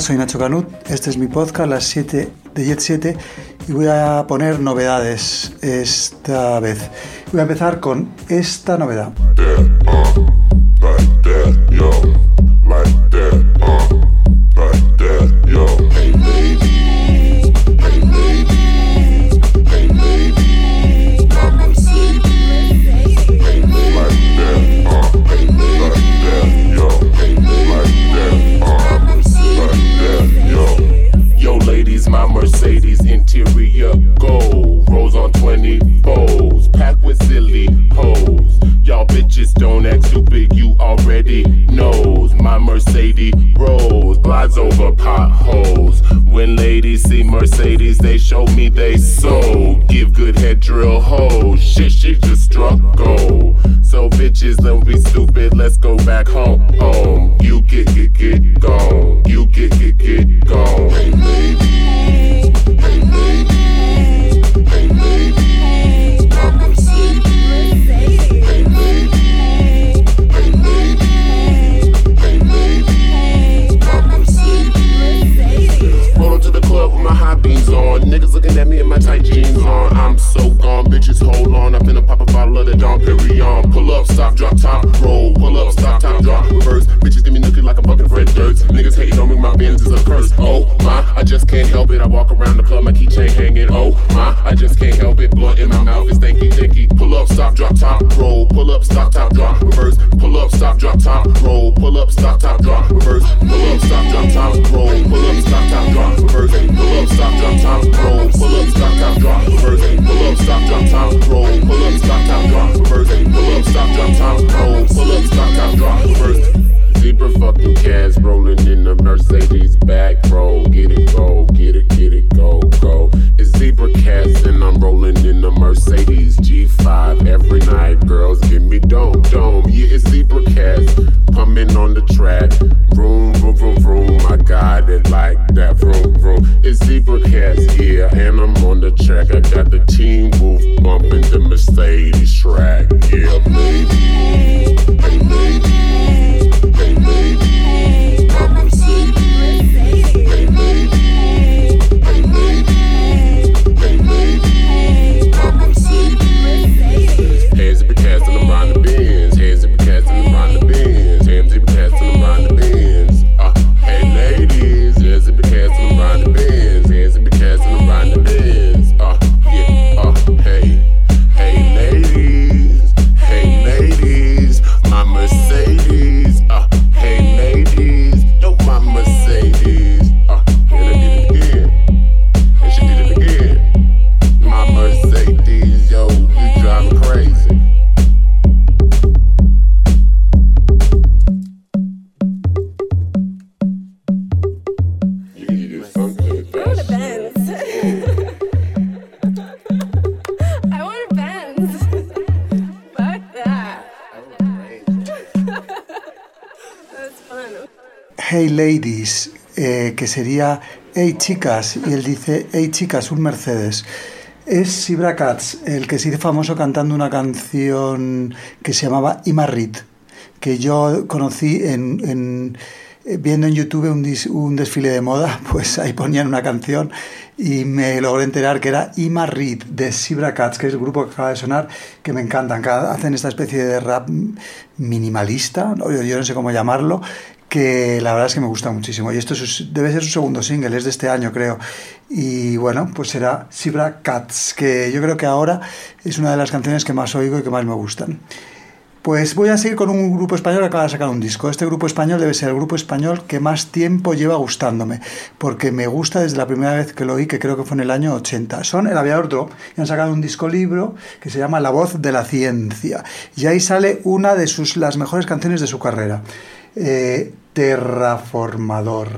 Soy Nacho Canut, este es mi podcast, las 7 de Jet 7, y voy a poner novedades esta vez. Voy a empezar con esta novedad. over potholes. When ladies see Mercedes, they show me they soul. Give good head drill hoes. Shit, she just struck gold. So bitches, don't be stupid. Let's go back home. You get help it. I walk around the club, my keychain hanging. Oh my, I just can't help it. Blood in my mouth is thinky tinky. Pull up, stop, drop, top, roll. Pull up, stop, top, drop, reverse. Pull up, stop, drop, top, roll. Pull up, stop, top, drop, reverse. Pull up, stop, drop, top, roll. Pull up, stop, top, drop, reverse. Pull up, stop, drop, top, roll. Pull up, stop, top, drop, reverse. Pull up, stop, drop, top, roll. Pull up, stop, top, drop, reverse. Pull up, stop, drop, top, roll. Pull up, stop, top, drop, reverse. Zebra fucking cats rolling in the Mercedes back row. Get it, go, get it, get it, go, go. It's zebra cats and I'm rolling in the Mercedes G5 every night. Girls, give me dome, dome. Yeah, it's zebra cats coming on the track. Room, room, room, room. I got it like that. Room, room. It's zebra cats, here and I'm on the track. I got the team Wolf bumping the Mercedes track. Yeah, baby, hey ladies. Hey baby. Sería Hey Chicas, y él dice Hey Chicas, un Mercedes. Es Sibra Katz, el que se hizo famoso cantando una canción que se llamaba Imarrit, que yo conocí en, eh, viendo en YouTube un, desfile de moda, pues ahí ponían una canción y me logré enterar que era Imarrit de Sibra Katz, que es el grupo que acaba de sonar, que me encantan. Hacen esta especie de rap minimalista, yo no sé cómo llamarlo, que la verdad es que me gusta muchísimo. Y esto debe ser su segundo single, es de este año creo. Y bueno, pues será Sibra Cats, que yo creo que ahora es una de las canciones que más oigo y que más me gustan. Pues voy a seguir con un grupo español que acaba de sacar un disco. Este grupo español debe ser el grupo español que más tiempo lleva gustándome, porque me gusta desde la primera vez que lo oí, que creo que fue en el año 80. Son El Aviador Drop y han sacado un disco libro que se llama La Voz de la Ciencia. Y ahí sale una de sus, las mejores canciones de su carrera. Eh, terraformador.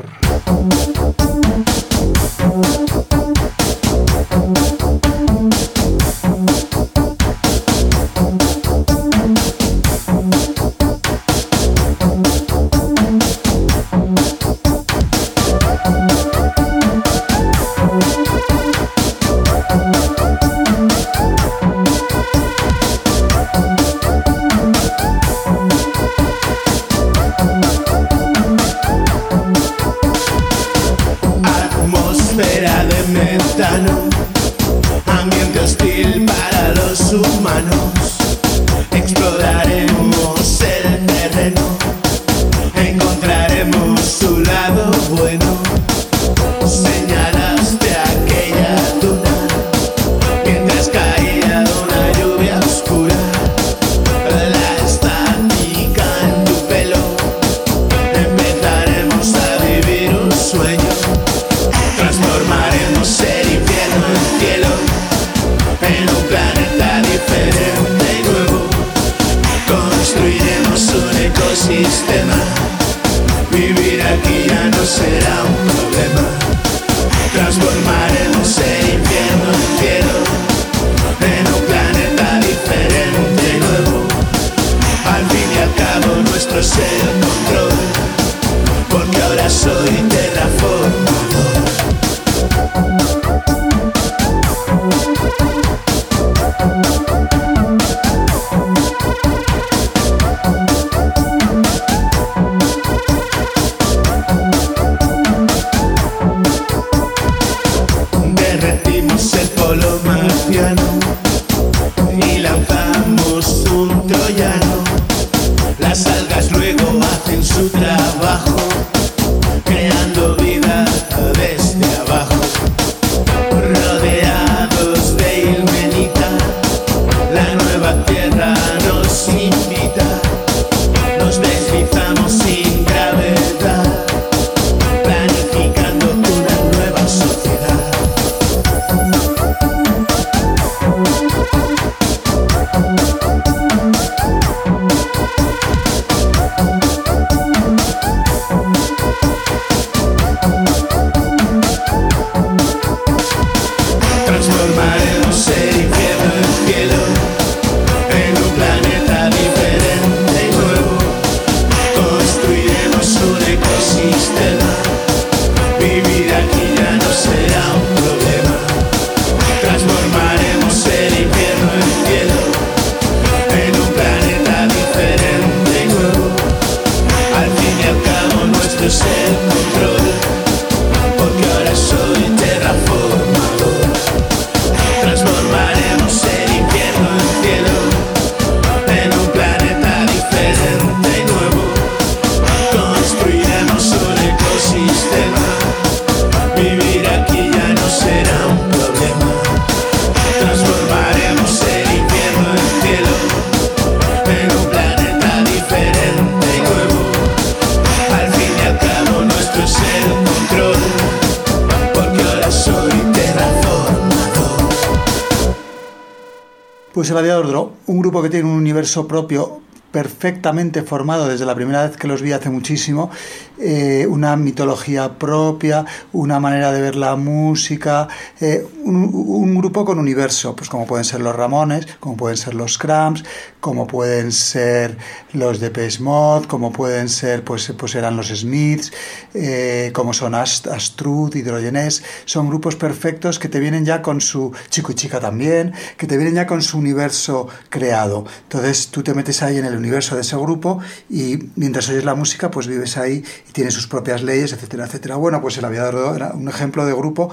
El Aviador Draw, un grupo que tiene un universo propio perfectamente formado desde la primera vez que los vi hace muchísimo, eh, una mitología propia, una manera de ver la música, eh, un, grupo con universo, pues como pueden ser los Ramones, como pueden ser los Cramps, como pueden ser los de Mod, como pueden ser, pues, pues eran los Smiths, eh, como son Ast Astrud, Hidrogenés, son grupos perfectos que te vienen ya con su chico y chica también, que te vienen ya con su universo creado. Entonces tú te metes ahí en el universo de ese grupo y mientras oyes la música, pues vives ahí y tiene sus propias leyes, etcétera, etcétera. Bueno, pues el aviador era un ejemplo de grupo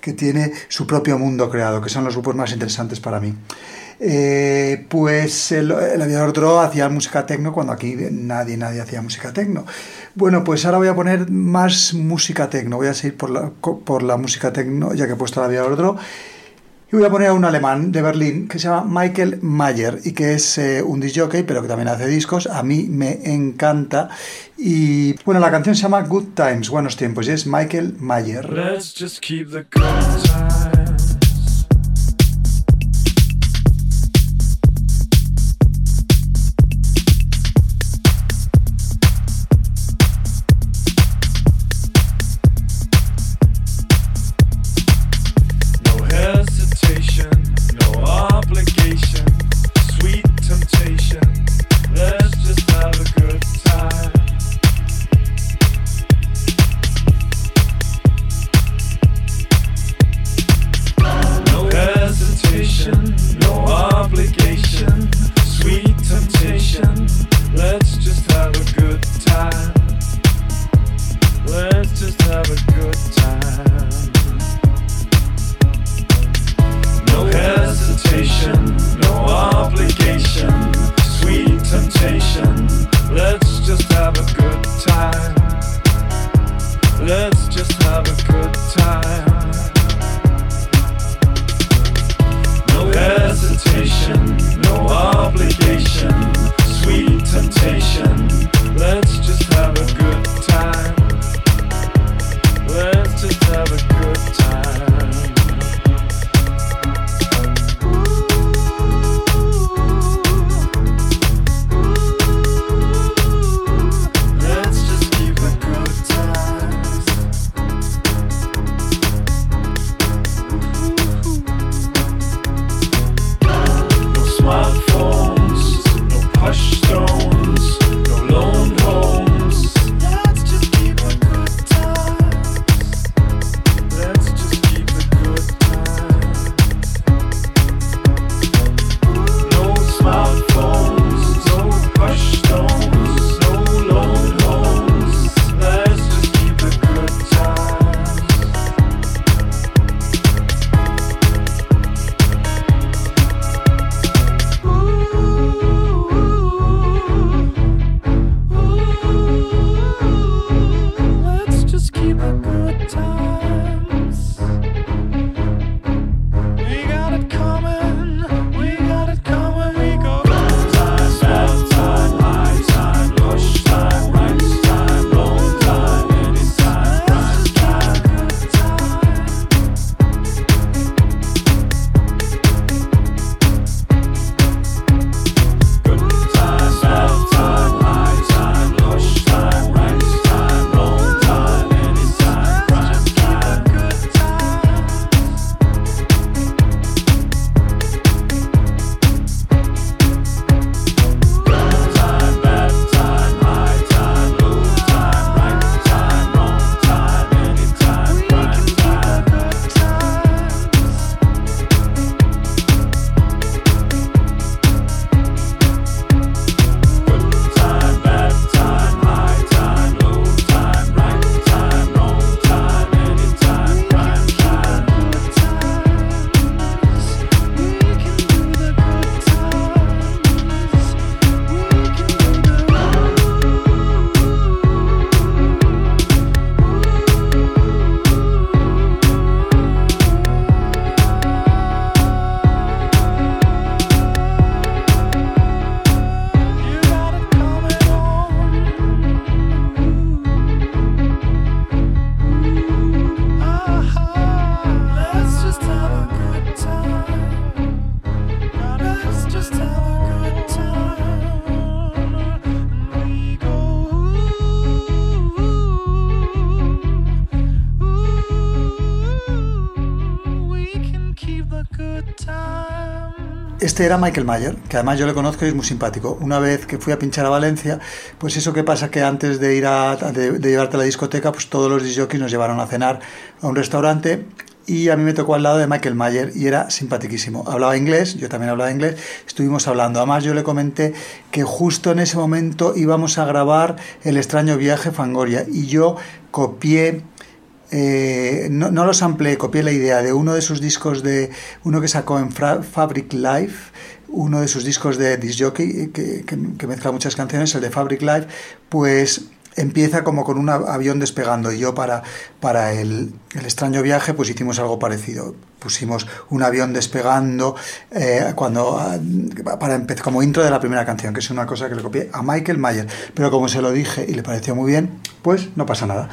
que tiene su propio mundo creado, que son los grupos más interesantes para mí. Eh, pues el, aviador Dro hacía música tecno cuando aquí nadie, nadie hacía música tecno. Bueno, pues ahora voy a poner más música tecno, voy a seguir por la, por la música tecno, ya que he puesto el aviador Dro. Y voy a poner a un alemán de Berlín que se llama Michael Mayer y que es eh, un disc pero que también hace discos. A mí me encanta. Y bueno, la canción se llama Good Times, Buenos Tiempos, y es Michael Mayer. Este era Michael Mayer, que además yo le conozco y es muy simpático. Una vez que fui a pinchar a Valencia, pues eso que pasa que antes de ir a de, llevarte a la discoteca, pues todos los disjockeys nos llevaron a cenar a un restaurante y a mí me tocó al lado de Michael Mayer y era simpaticísimo. Hablaba inglés, yo también hablaba inglés, estuvimos hablando. Además yo le comenté que justo en ese momento íbamos a grabar El extraño viaje Fangoria y yo copié eh, no, no, los amplié, copié la idea de uno de sus discos de uno que sacó en Fabric Life, uno de sus discos de disc jockey que, que, mezcla muchas canciones, el de Fabric Life, pues empieza como con un avión despegando y yo para, para el, el, extraño viaje pues hicimos algo parecido. Pusimos un avión despegando eh, cuando ah, para empezar como intro de la primera canción, que es una cosa que le copié a Michael Mayer. Pero como se lo dije y le pareció muy bien, pues no pasa nada.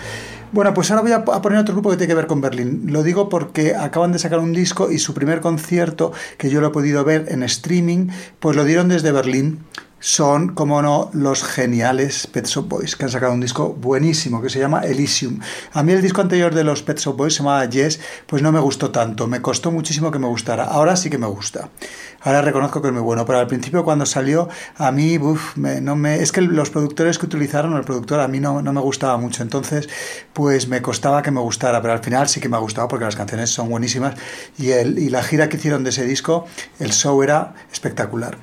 Bueno, pues ahora voy a poner otro grupo que tiene que ver con Berlín. Lo digo porque acaban de sacar un disco y su primer concierto, que yo lo he podido ver en streaming, pues lo dieron desde Berlín son, como no, los geniales Pet Shop Boys, que han sacado un disco buenísimo que se llama Elysium. A mí el disco anterior de los Pet Shop Boys se llamaba Yes, pues no me gustó tanto, me costó muchísimo que me gustara. Ahora sí que me gusta. Ahora reconozco que es muy bueno, pero al principio cuando salió, a mí, uf, no me, es que los productores que utilizaron, el productor, a mí no, no me gustaba mucho, entonces pues me costaba que me gustara, pero al final sí que me ha gustado porque las canciones son buenísimas y, el, y la gira que hicieron de ese disco, el show era espectacular.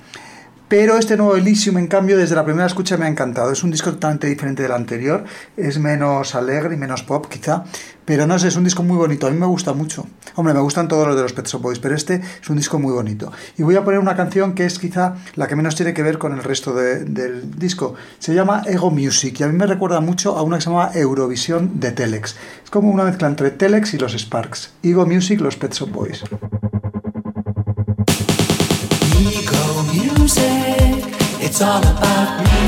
Pero este nuevo Elysium, en cambio, desde la primera escucha me ha encantado. Es un disco totalmente diferente del anterior. Es menos alegre y menos pop, quizá. Pero no sé, es un disco muy bonito. A mí me gusta mucho. Hombre, me gustan todos los de los Pet Shop Boys, pero este es un disco muy bonito. Y voy a poner una canción que es quizá la que menos tiene que ver con el resto del disco. Se llama Ego Music y a mí me recuerda mucho a una que se llama Eurovisión de Telex. Es como una mezcla entre Telex y los Sparks. Ego Music, los Pet Shop Boys. Ego music, it's all about me.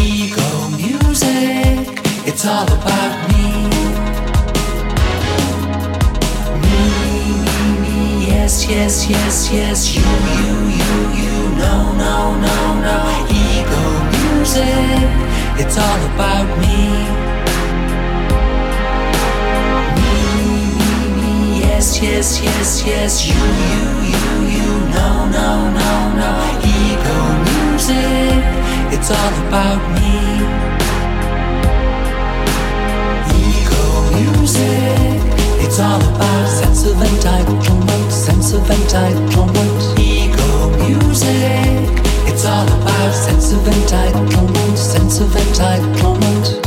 Ego music, it's all about me. Me, me, me, yes, yes, yes, yes, you, you, you, you, no, no, no, no. Ego music, it's all about me. Yes, yes, yes, you, you, you, you, no, no, no, no. Ego music, it's all about me. Ego music, it's all about sense of entitlement, sense of entitlement. Ego music, it's all about sense of entitlement, sense of entitlement.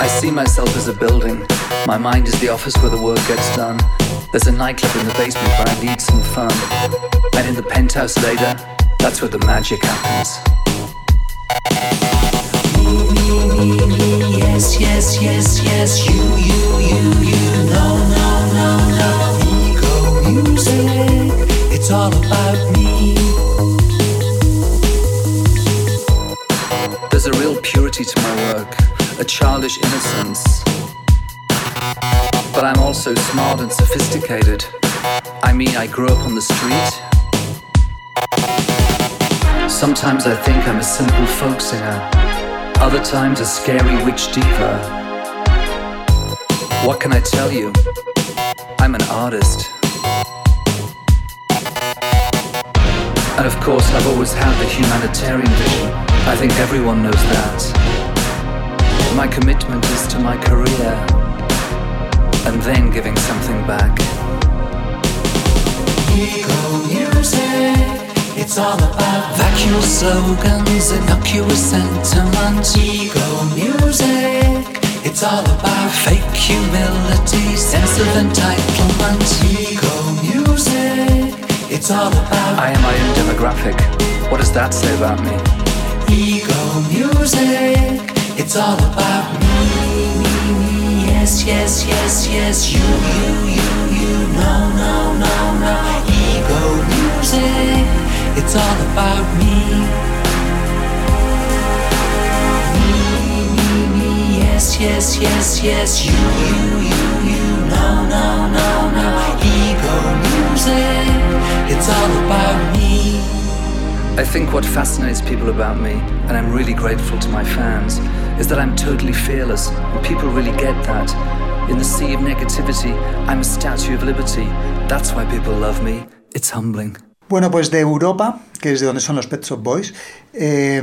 I see myself as a building. My mind is the office where the work gets done. There's a nightclub in the basement where I need some fun. And in the penthouse later, that's where the magic happens. Me, me, me, me, yes, yes, yes, yes, you, you, you, you, no, no, no, no. Ego music, it's all about me. There's a real purity to my work, a childish innocence but smart and sophisticated. I mean, I grew up on the street. Sometimes I think I'm a simple folk singer, other times a scary witch diva. What can I tell you? I'm an artist. And of course, I've always had the humanitarian vision. I think everyone knows that. My commitment is to my career and then giving something back. Ego music, it's all about vacuous slogans, innocuous sentiment. Ego music, it's all about fake humility, sense of entitlement. Ego music, it's all about I am my own demographic. What does that say about me? Ego music, it's all about me yes, yes, yes, yes, you, you, you, you, no, no, no, no, ego music, it's all about me. Me, me, me, yes, yes, yes, yes, you, you, you, you, no, no, no, no, ego music, it's all about me. I think what fascinates people about me, and I'm really grateful to my fans, is that I'm totally fearless, and people really get that. In the sea of negativity, I'm a statue of liberty. That's why people love me. It's humbling. Bueno, pues de Europa, que es de donde son los Pet Shop Boys, eh,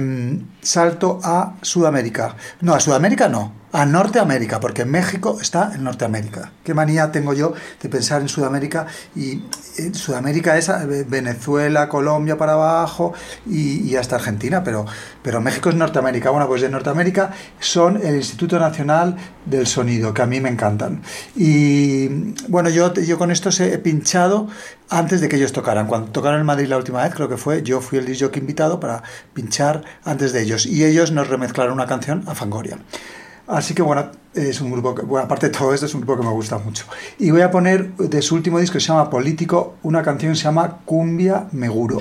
salto a Sudamérica. No, a Sudamérica no, a Norteamérica, porque México está en Norteamérica. Qué manía tengo yo de pensar en Sudamérica y en Sudamérica es eh, Venezuela, Colombia para abajo y, y, hasta Argentina, pero, pero México es Norteamérica. Bueno, pues de Norteamérica son el Instituto Nacional del Sonido, que a mí me encantan. Y bueno, yo, yo con estos he pinchado antes de que ellos tocaran. Cuando tocaron en Madrid la última vez, creo que fue, yo fui el disc invitado para pinchar antes de ellos y ellos nos remezclaron una canción a Fangoria. Así que bueno, es un grupo que, bueno, aparte de todo esto, es un grupo que me gusta mucho. Y voy a poner de su último disco que se llama Político, una canción que se llama Cumbia Meguro.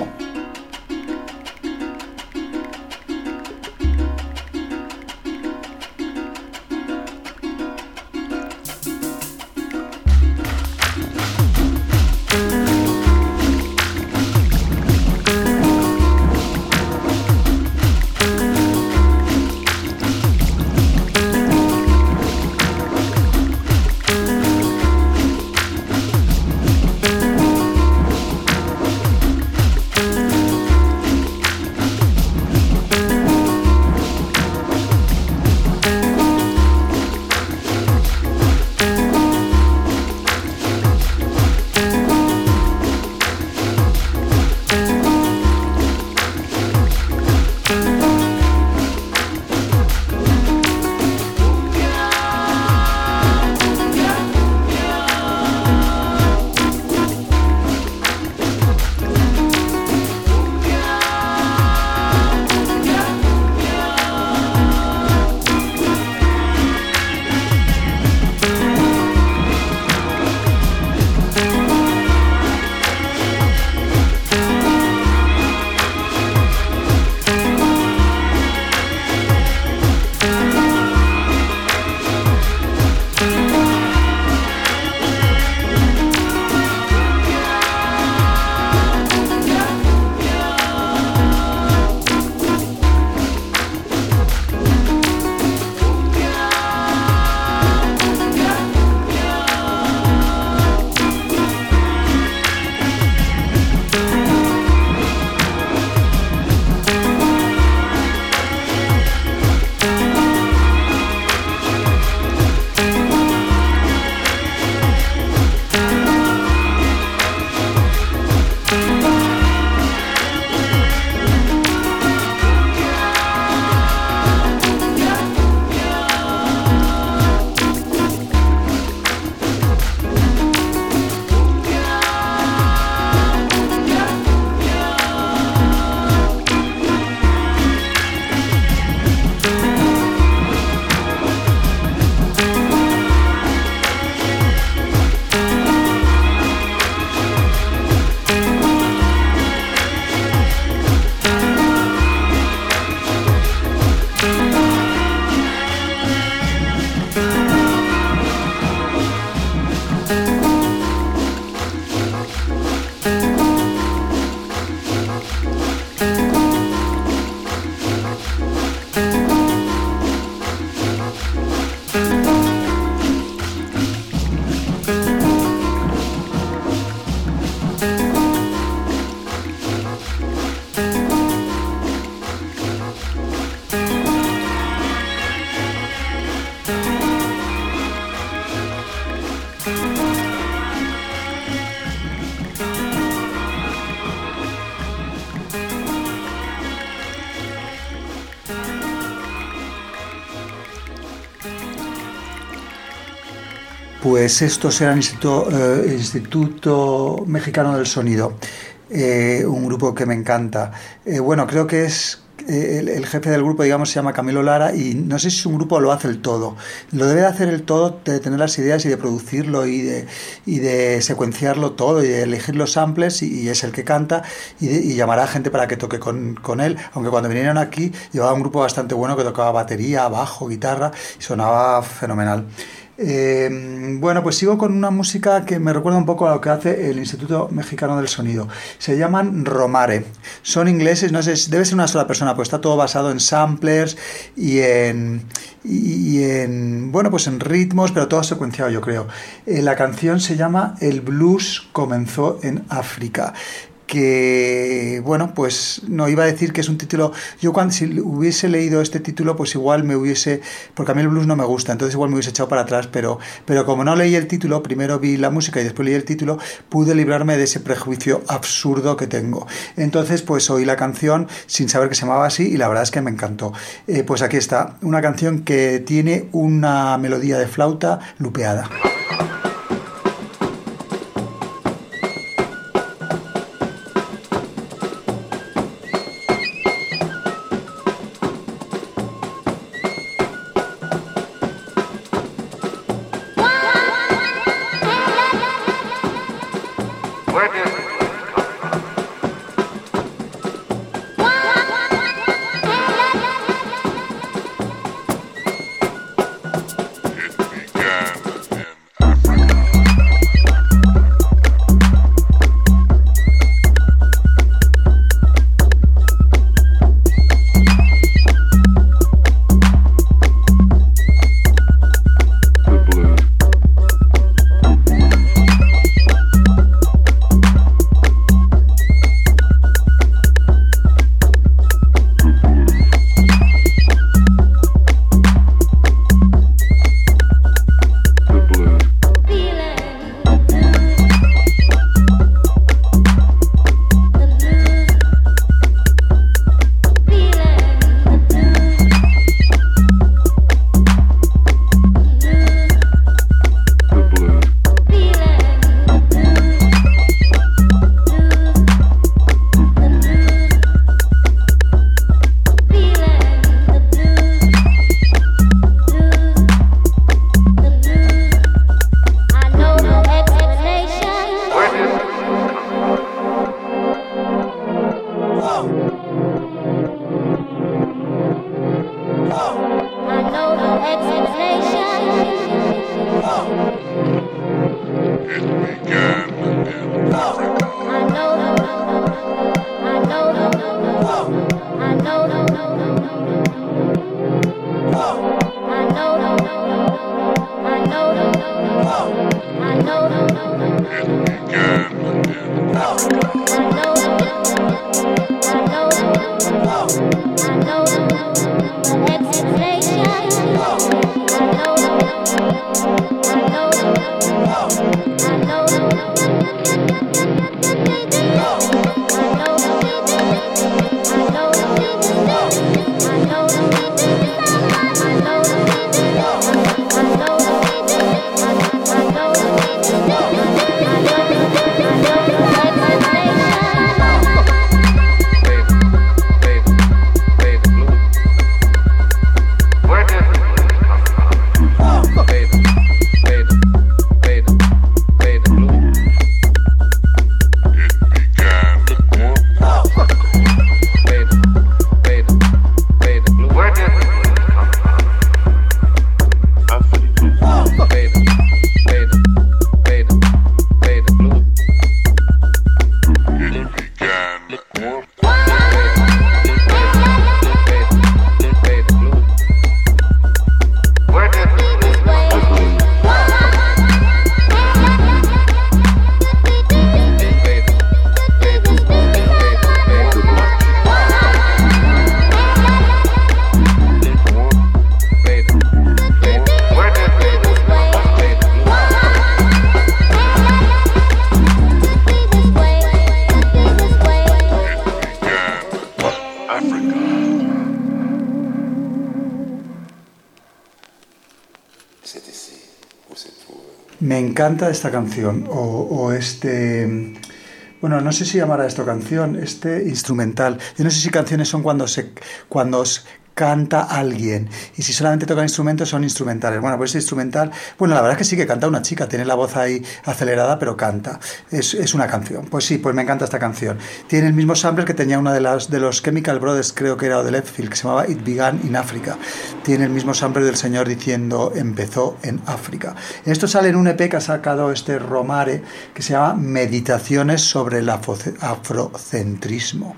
Pues esto será el Instituto, eh, Instituto Mexicano del Sonido, eh, un grupo que me encanta. Eh, bueno, creo que es el, jefe del grupo, digamos, se llama Camilo Lara y no sé si su grupo lo hace el todo. Lo debe de hacer el todo, de tener las ideas y de producirlo y de, y de secuenciarlo todo y de elegir los samples y, es el que canta y, llamará a gente para que toque con, con, él. Aunque cuando vinieron aquí llevaba un grupo bastante bueno que tocaba batería, bajo, guitarra y sonaba fenomenal. Eh, bueno, pues sigo con una música que me recuerda un poco a lo que hace el Instituto Mexicano del Sonido. Se llaman Romare. son ingleses, no sé, debe ser una sola persona, pues está todo basado en samplers y en, y en bueno, pues en ritmos, pero todo secuenciado, yo creo. Eh, la canción se llama El blues comenzó en África que, bueno, pues no iba a decir que es un título, yo cuando si hubiese leído este título, pues igual me hubiese, porque a mí el blues no me gusta, entonces igual me hubiese echado para atrás, pero, pero como no leí el título, primero vi la música y después leí el título, pude librarme de ese prejuicio absurdo que tengo. Entonces, pues oí la canción sin saber que se llamaba así y la verdad es que me encantó. Eh, pues aquí está, una canción que tiene una melodía de flauta lupeada. Encanta esta canción o, este... Bueno, no sé si llamará esto canción, este instrumental. Yo no sé si canciones son cuando se, cuando canta alguien. Y si solamente tocan instrumentos, son instrumentales. Bueno, pues es instrumental. Bueno, la verdad es que sí que canta una chica, tiene la voz ahí acelerada, pero canta. Es, es una canción. Pues sí, pues me encanta esta canción. Tiene el mismo sampler que tenía una de las de los Chemical Brothers, creo que era o de Leftfield, que se llamaba It Began in Africa. Tiene el mismo sampler del señor diciendo empezó en África. Esto sale en un EP que ha sacado este Romare que se llama Meditaciones sobre el afrocentrismo.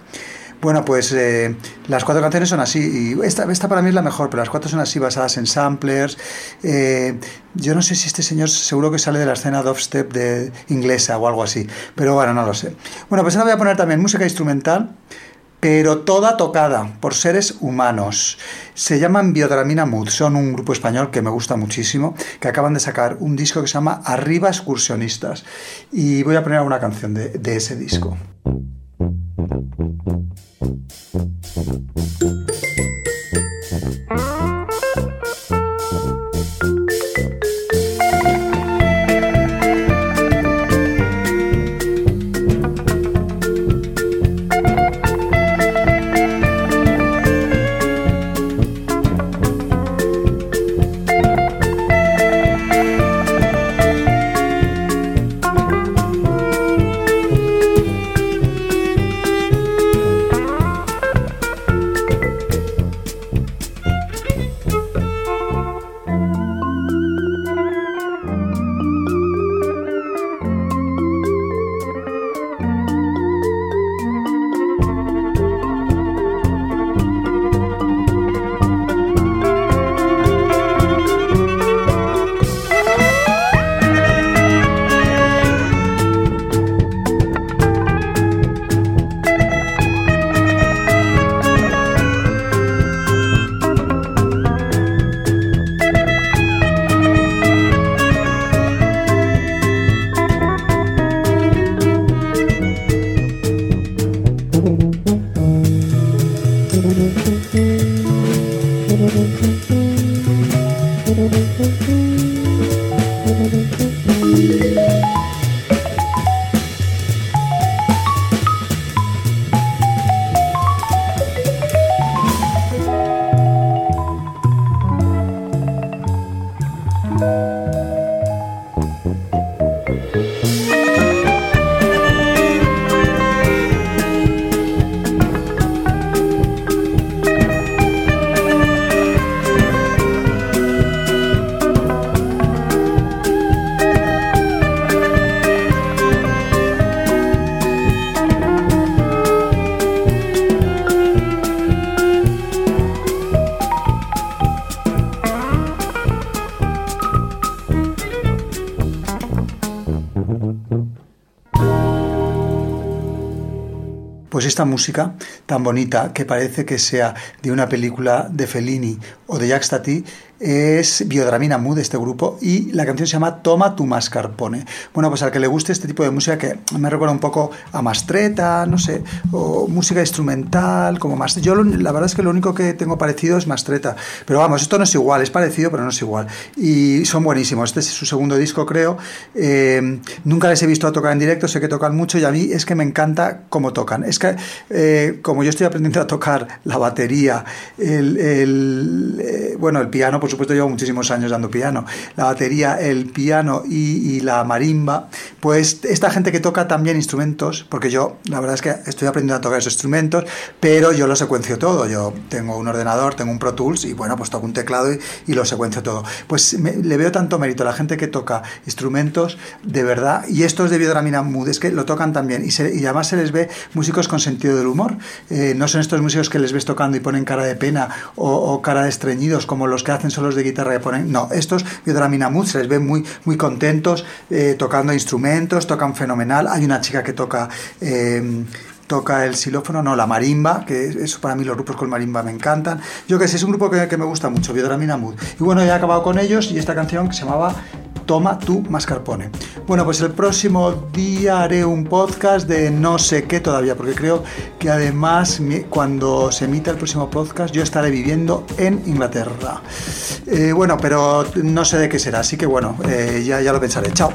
Bueno, pues eh, las cuatro canciones son así, y esta, esta para mí es la mejor, pero las cuatro son así, basadas en samplers. Eh, yo no sé si este señor seguro que sale de la escena dubstep de inglesa o algo así, pero bueno, no lo sé. Bueno, pues ahora voy a poner también música instrumental, pero toda tocada por seres humanos. Se llaman Biodramina Mood, son un grupo español que me gusta muchísimo, que acaban de sacar un disco que se llama Arriba Excursionistas, y voy a poner una canción de, de ese disco. Esta música tan bonita que parece que sea de una película de Fellini o de Jacques Tati es Biodramina Mood, este grupo, y la canción se llama Toma tu mascarpone. Bueno, pues al que le guste este tipo de música que me recuerda un poco a Mastreta, no sé, o música instrumental, como más. Yo la verdad es que lo único que tengo parecido es Mastreta, pero vamos, esto no es igual, es parecido, pero no es igual. Y son buenísimos. Este es su segundo disco, creo. Eh, nunca les he visto a tocar en directo, sé que tocan mucho y a mí es que me encanta cómo tocan. Es que, eh, como yo estoy aprendiendo a tocar la batería, el, el eh, bueno, el piano, por supuesto llevo muchísimos años dando piano, la batería, el piano y, la marimba, pues esta gente que toca también instrumentos, porque yo la verdad es que estoy aprendiendo a tocar esos instrumentos, pero yo lo secuencio todo, yo tengo un ordenador, tengo un Pro Tools y bueno, pues toco un teclado y, lo secuencio todo. Pues le veo tanto mérito a la gente que toca instrumentos, de verdad, y estos de Biodramina Mood, es que lo tocan también, y, y además se les ve músicos con sentido del humor, eh, no son estos músicos que les ves tocando y ponen cara de pena o, o cara de estreñidos como los que hacen solos de guitarra que ponen. No, estos Biodramina Mood se les ven muy, muy contentos eh, tocando instrumentos, tocan fenomenal. Hay una chica que toca. Eh, toca el xilófono, no, la marimba, que eso para mí los grupos con marimba me encantan. Yo que sé, es un grupo que, que me gusta mucho, Biodramina Mood. Y bueno, he acabado con ellos y esta canción que se llamaba Toma tu mascarpone. Bueno, pues el próximo día haré un podcast de no sé qué todavía, porque creo que además cuando se emita el próximo podcast yo estaré viviendo en Inglaterra. Eh, bueno, pero no sé de qué será, así que bueno, eh, ya, ya lo pensaré. Chao.